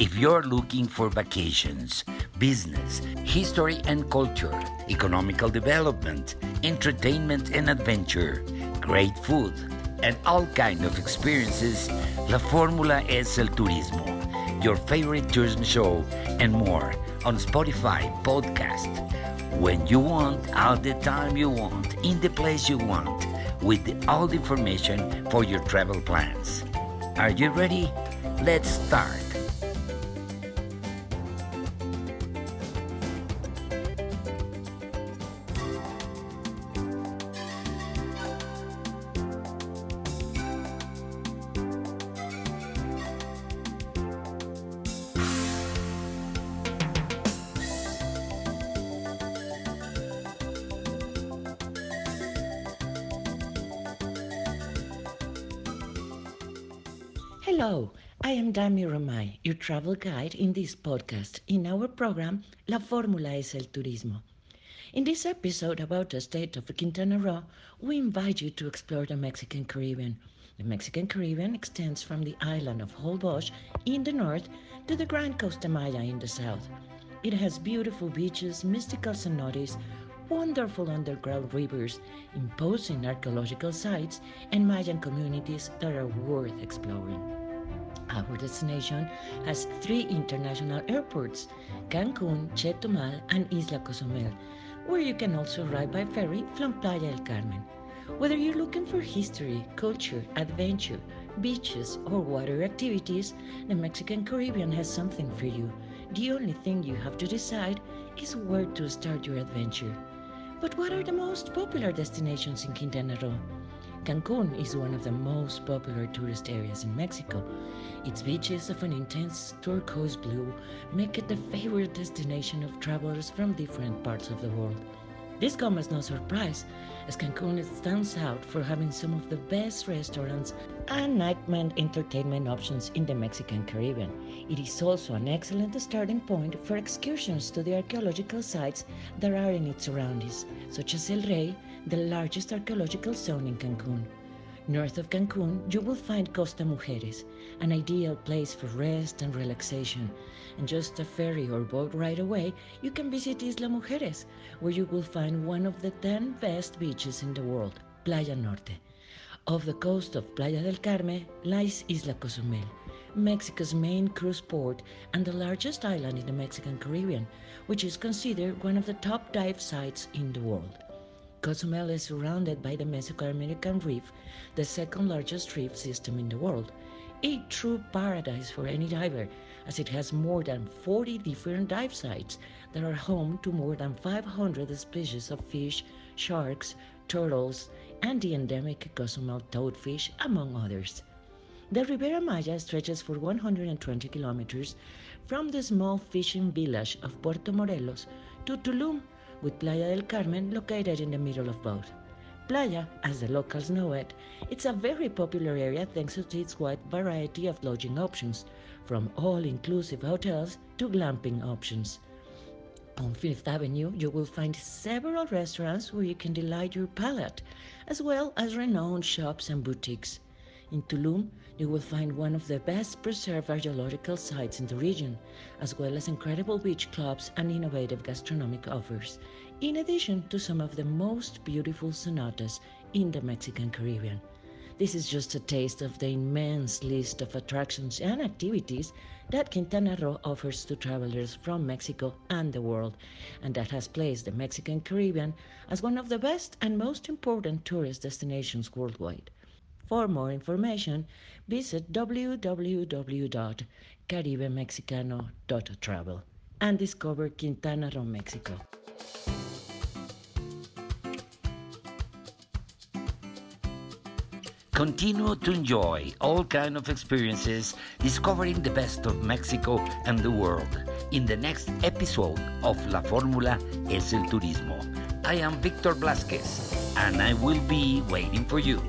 If you're looking for vacations, business, history and culture, economical development, entertainment and adventure, great food, and all kind of experiences, La Fórmula es el turismo, your favorite tourism show and more on Spotify podcast. When you want, all the time you want, in the place you want, with all the information for your travel plans. Are you ready? Let's start. Hello, I am Dami Romay, your travel guide in this podcast in our program La Fórmula es el Turismo. In this episode about the state of Quintana Roo, we invite you to explore the Mexican Caribbean. The Mexican Caribbean extends from the island of Holbox in the north to the Grand Costa Maya in the south. It has beautiful beaches, mystical cenotes, wonderful underground rivers, imposing archaeological sites, and Mayan communities that are worth exploring. Our destination has three international airports Cancun, Chetumal, and Isla Cozumel, where you can also ride by ferry from Playa del Carmen. Whether you're looking for history, culture, adventure, beaches, or water activities, the Mexican Caribbean has something for you. The only thing you have to decide is where to start your adventure. But what are the most popular destinations in Quintana Roo? Cancun is one of the most popular tourist areas in Mexico. Its beaches of an intense turquoise blue make it the favorite destination of travelers from different parts of the world. This comes as no surprise, as Cancun stands out for having some of the best restaurants and nightman entertainment options in the Mexican Caribbean. It is also an excellent starting point for excursions to the archaeological sites that are in its surroundings, such as El Rey, the largest archaeological zone in Cancun. North of Cancun, you will find Costa Mujeres, an ideal place for rest and relaxation. And just a ferry or boat ride away, you can visit Isla Mujeres, where you will find one of the 10 best beaches in the world, Playa Norte. Off the coast of Playa del Carmen lies Isla Cozumel, Mexico's main cruise port and the largest island in the Mexican Caribbean, which is considered one of the top dive sites in the world. Cozumel is surrounded by the Mesoamerican Reef, the second largest reef system in the world. A true paradise for any diver, as it has more than 40 different dive sites that are home to more than 500 species of fish, sharks, turtles, and the endemic Cozumel toadfish, among others. The Riviera Maya stretches for 120 kilometers from the small fishing village of Puerto Morelos to Tulum, with Playa del Carmen located in the middle of both. Playa, as the locals know it, it's a very popular area thanks to its wide variety of lodging options, from all-inclusive hotels to glamping options. On Fifth Avenue, you will find several restaurants where you can delight your palate, as well as renowned shops and boutiques. In Tulum, you will find one of the best preserved archaeological sites in the region, as well as incredible beach clubs and innovative gastronomic offers, in addition to some of the most beautiful cenotes in the Mexican Caribbean. This is just a taste of the immense list of attractions and activities that Quintana Roo offers to travelers from Mexico and the world, and that has placed the Mexican Caribbean as one of the best and most important tourist destinations worldwide. For more information, visit www.caribemexicano.travel and discover Quintana Roo, Mexico. Continue to enjoy all kind of experiences discovering the best of Mexico and the world in the next episode of La Fórmula es el Turismo. I am Victor Blasquez and I will be waiting for you.